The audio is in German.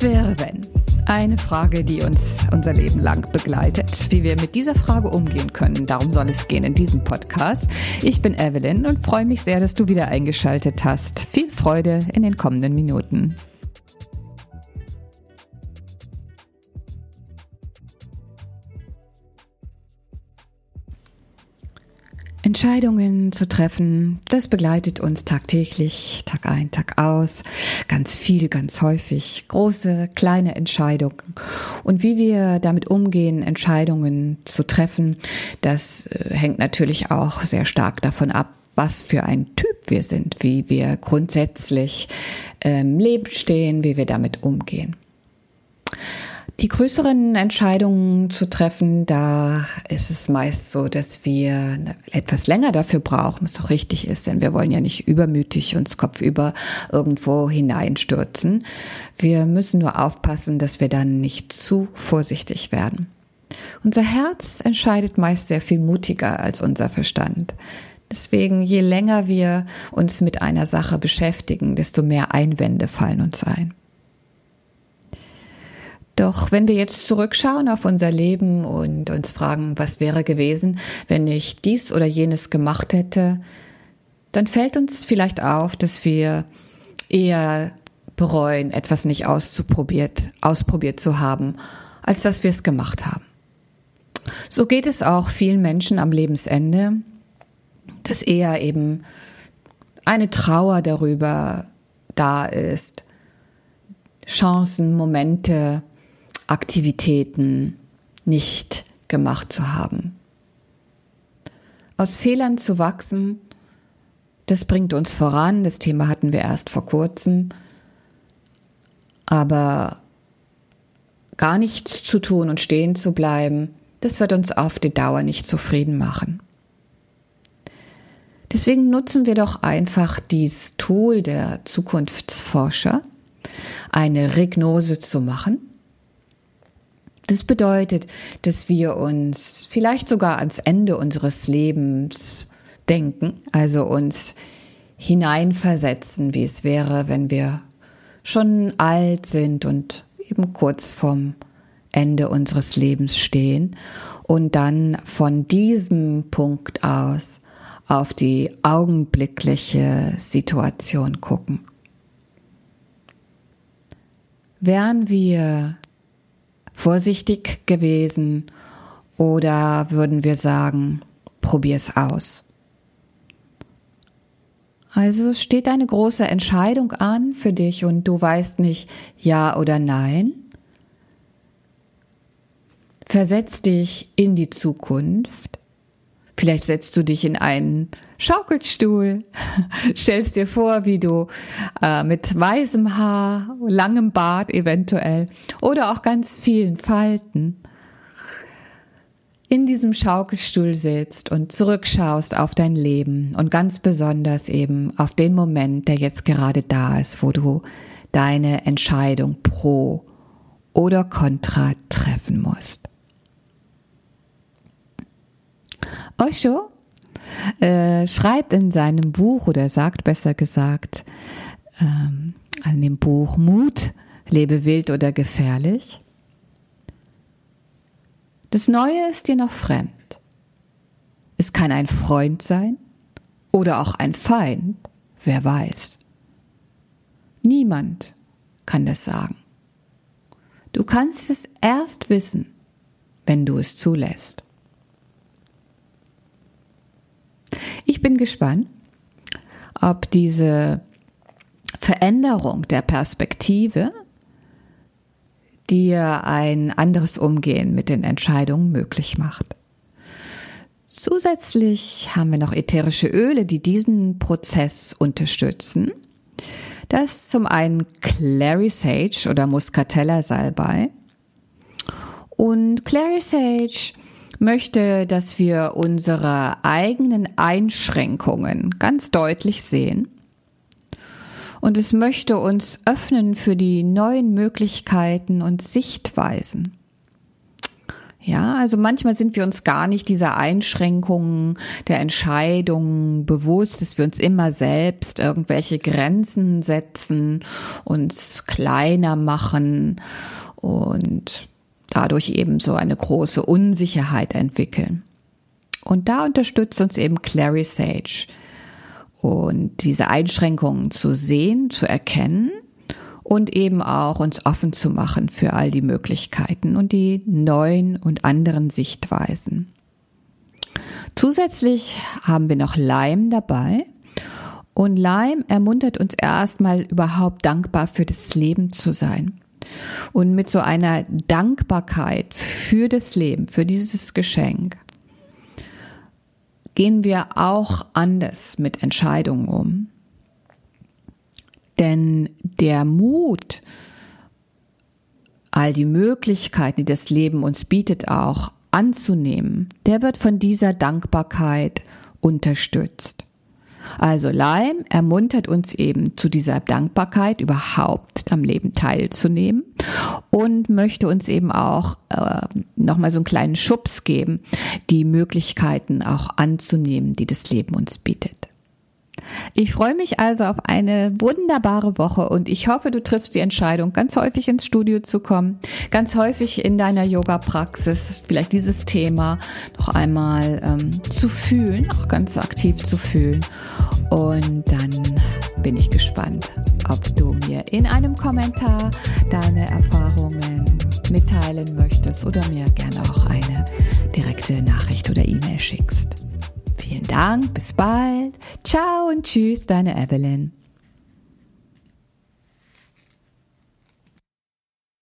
Wäre, wenn? Eine Frage, die uns unser Leben lang begleitet. Wie wir mit dieser Frage umgehen können, darum soll es gehen in diesem Podcast. Ich bin Evelyn und freue mich sehr, dass du wieder eingeschaltet hast. Viel Freude in den kommenden Minuten. Entscheidungen zu treffen, das begleitet uns tagtäglich, Tag ein, Tag aus, ganz viel, ganz häufig, große, kleine Entscheidungen. Und wie wir damit umgehen, Entscheidungen zu treffen, das äh, hängt natürlich auch sehr stark davon ab, was für ein Typ wir sind, wie wir grundsätzlich im ähm, Leben stehen, wie wir damit umgehen. Die größeren Entscheidungen zu treffen, da ist es meist so, dass wir etwas länger dafür brauchen, was auch richtig ist, denn wir wollen ja nicht übermütig uns kopfüber irgendwo hineinstürzen. Wir müssen nur aufpassen, dass wir dann nicht zu vorsichtig werden. Unser Herz entscheidet meist sehr viel mutiger als unser Verstand. Deswegen, je länger wir uns mit einer Sache beschäftigen, desto mehr Einwände fallen uns ein. Doch wenn wir jetzt zurückschauen auf unser Leben und uns fragen, was wäre gewesen, wenn ich dies oder jenes gemacht hätte, dann fällt uns vielleicht auf, dass wir eher bereuen, etwas nicht auszuprobiert, ausprobiert zu haben, als dass wir es gemacht haben. So geht es auch vielen Menschen am Lebensende, dass eher eben eine Trauer darüber da ist, Chancen, Momente, Aktivitäten nicht gemacht zu haben. Aus Fehlern zu wachsen, das bringt uns voran. Das Thema hatten wir erst vor kurzem. Aber gar nichts zu tun und stehen zu bleiben, das wird uns auf die Dauer nicht zufrieden machen. Deswegen nutzen wir doch einfach dieses Tool der Zukunftsforscher, eine Regnose zu machen das bedeutet, dass wir uns vielleicht sogar ans Ende unseres Lebens denken, also uns hineinversetzen, wie es wäre, wenn wir schon alt sind und eben kurz vorm Ende unseres Lebens stehen und dann von diesem Punkt aus auf die augenblickliche Situation gucken. Wären wir vorsichtig gewesen oder würden wir sagen, probier's aus? Also steht eine große Entscheidung an für dich und du weißt nicht ja oder nein. Versetz dich in die Zukunft. Vielleicht setzt du dich in einen Schaukelstuhl, stellst dir vor, wie du äh, mit weißem Haar, langem Bart eventuell oder auch ganz vielen Falten in diesem Schaukelstuhl sitzt und zurückschaust auf dein Leben und ganz besonders eben auf den Moment, der jetzt gerade da ist, wo du deine Entscheidung pro oder contra treffen musst. Osho äh, schreibt in seinem Buch oder sagt besser gesagt ähm, an dem Buch Mut, lebe wild oder gefährlich. Das Neue ist dir noch fremd. Es kann ein Freund sein oder auch ein Feind, wer weiß. Niemand kann das sagen. Du kannst es erst wissen, wenn du es zulässt. Bin gespannt, ob diese Veränderung der Perspektive dir ein anderes Umgehen mit den Entscheidungen möglich macht. Zusätzlich haben wir noch ätherische Öle, die diesen Prozess unterstützen. Das ist zum einen Clary Sage oder Muscatella Salbei. Und Clary Sage möchte, dass wir unsere eigenen Einschränkungen ganz deutlich sehen. Und es möchte uns öffnen für die neuen Möglichkeiten und Sichtweisen. Ja, also manchmal sind wir uns gar nicht dieser Einschränkungen der Entscheidungen bewusst, dass wir uns immer selbst irgendwelche Grenzen setzen, uns kleiner machen und dadurch eben so eine große Unsicherheit entwickeln. Und da unterstützt uns eben Clary Sage. Und diese Einschränkungen zu sehen, zu erkennen und eben auch uns offen zu machen für all die Möglichkeiten und die neuen und anderen Sichtweisen. Zusätzlich haben wir noch Lime dabei. Und Lime ermuntert uns erstmal überhaupt dankbar für das Leben zu sein. Und mit so einer Dankbarkeit für das Leben, für dieses Geschenk, gehen wir auch anders mit Entscheidungen um. Denn der Mut, all die Möglichkeiten, die das Leben uns bietet, auch anzunehmen, der wird von dieser Dankbarkeit unterstützt. Also Leim ermuntert uns eben zu dieser Dankbarkeit, überhaupt am Leben teilzunehmen und möchte uns eben auch äh, nochmal so einen kleinen Schubs geben, die Möglichkeiten auch anzunehmen, die das Leben uns bietet. Ich freue mich also auf eine wunderbare Woche und ich hoffe, du triffst die Entscheidung, ganz häufig ins Studio zu kommen, ganz häufig in deiner Yoga-Praxis vielleicht dieses Thema noch einmal ähm, zu fühlen, auch ganz aktiv zu fühlen. Und dann bin ich gespannt, ob du mir in einem Kommentar deine Erfahrungen mitteilen möchtest oder mir gerne auch eine direkte Nachricht oder E-Mail schickst. Vielen Dank, bis bald. Ciao und tschüss, deine Evelyn.